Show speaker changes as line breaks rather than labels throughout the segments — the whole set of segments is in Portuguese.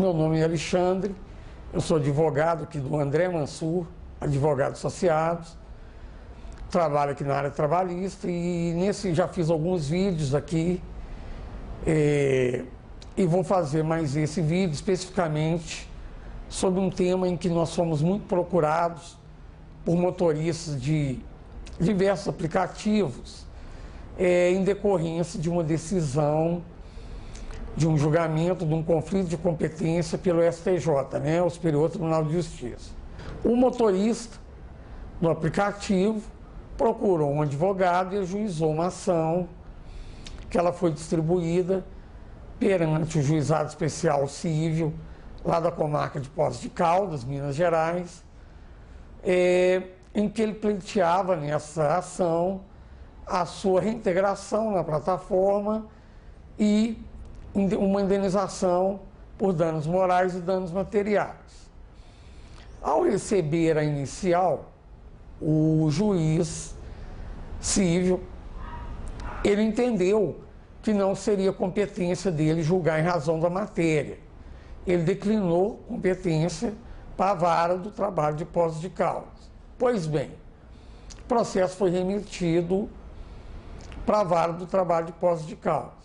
Meu nome é Alexandre, eu sou advogado aqui do André Mansur, Advogados Associados. Trabalho aqui na área trabalhista e nesse já fiz alguns vídeos aqui é, e vou fazer mais esse vídeo especificamente sobre um tema em que nós somos muito procurados por motoristas de diversos aplicativos é, em decorrência de uma decisão de um julgamento de um conflito de competência pelo STJ, né, o Superior Tribunal de Justiça. O motorista do aplicativo procurou um advogado e ajuizou uma ação que ela foi distribuída perante o Juizado Especial Civil, lá da comarca de Poços de Caldas, Minas Gerais, é, em que ele pleiteava nessa ação a sua reintegração na plataforma e uma indenização por danos morais e danos materiais. Ao receber a inicial, o juiz civil, ele entendeu que não seria competência dele julgar em razão da matéria. Ele declinou competência para a vara do trabalho de pós de causa. Pois bem, o processo foi remetido para a vara do trabalho de pós de causa.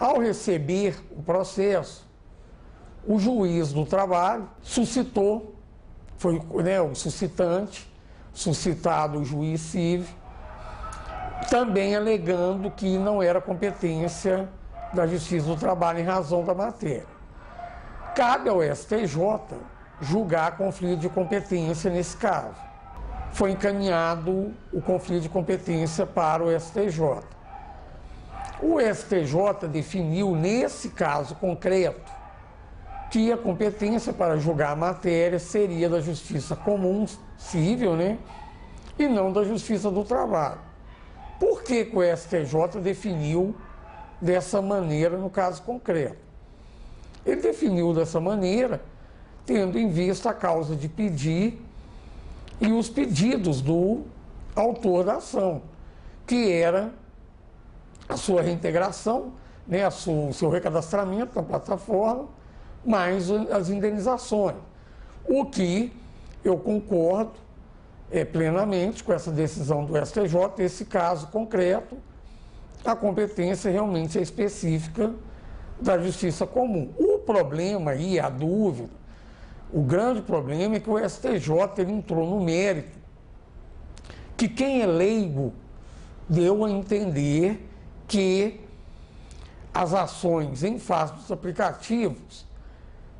Ao receber o processo, o juiz do trabalho suscitou, foi né, o suscitante, suscitado o juiz civil, também alegando que não era competência da Justiça do Trabalho em razão da matéria. Cabe ao STJ julgar conflito de competência nesse caso. Foi encaminhado o conflito de competência para o STJ. O STJ definiu, nesse caso concreto, que a competência para julgar a matéria seria da Justiça Comum Civil, né? E não da Justiça do Trabalho. Por que, que o STJ definiu dessa maneira no caso concreto? Ele definiu dessa maneira, tendo em vista a causa de pedir e os pedidos do autor da ação, que era a sua reintegração, né, a sua, o seu recadastramento na plataforma, mais as indenizações. O que eu concordo é, plenamente com essa decisão do STJ, esse caso concreto, a competência realmente é específica da justiça comum. O problema aí, a dúvida, o grande problema é que o STJ ele entrou no mérito que quem é leigo deu a entender que as ações em face dos aplicativos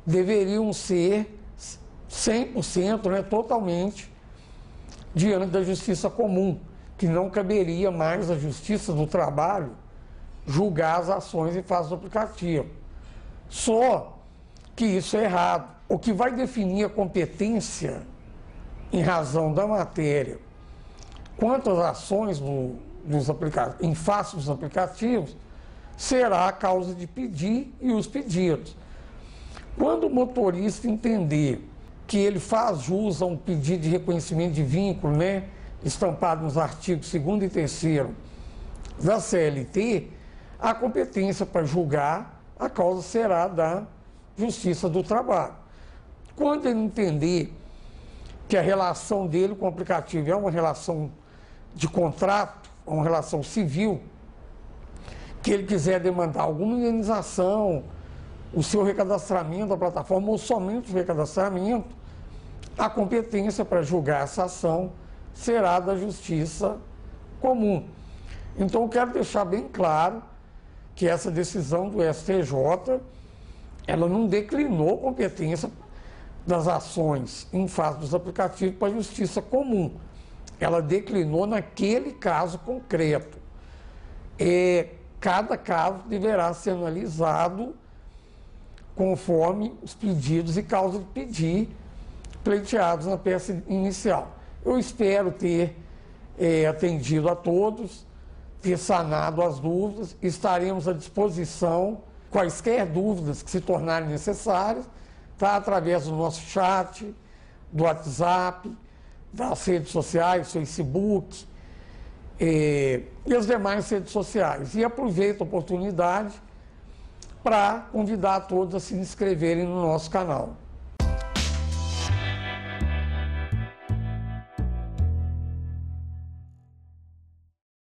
deveriam ser 100%, né, totalmente diante da justiça comum, que não caberia mais à justiça do trabalho julgar as ações em face do aplicativo. Só que isso é errado. O que vai definir a competência em razão da matéria quanto às ações do, dos aplicativos, em face dos aplicativos, será a causa de pedir e os pedidos. Quando o motorista entender que ele faz jus a um pedido de reconhecimento de vínculo, né, estampado nos artigos 2 e 3 da CLT, a competência para julgar a causa será da Justiça do Trabalho. Quando ele entender que a relação dele com o aplicativo é uma relação de contrato, uma relação civil, que ele quiser demandar alguma indenização, o seu recadastramento da plataforma ou somente o recadastramento, a competência para julgar essa ação será da justiça comum. Então, eu quero deixar bem claro que essa decisão do STJ, ela não declinou competência das ações em face dos aplicativos para a justiça comum. Ela declinou naquele caso concreto. Cada caso deverá ser analisado conforme os pedidos e causa de pedir pleiteados na peça inicial. Eu espero ter é, atendido a todos, ter sanado as dúvidas, estaremos à disposição, quaisquer dúvidas que se tornarem necessárias, tá? através do nosso chat, do WhatsApp, das redes sociais, Facebook é, e as demais redes sociais. E aproveito a oportunidade para convidar todos a se inscreverem no nosso canal.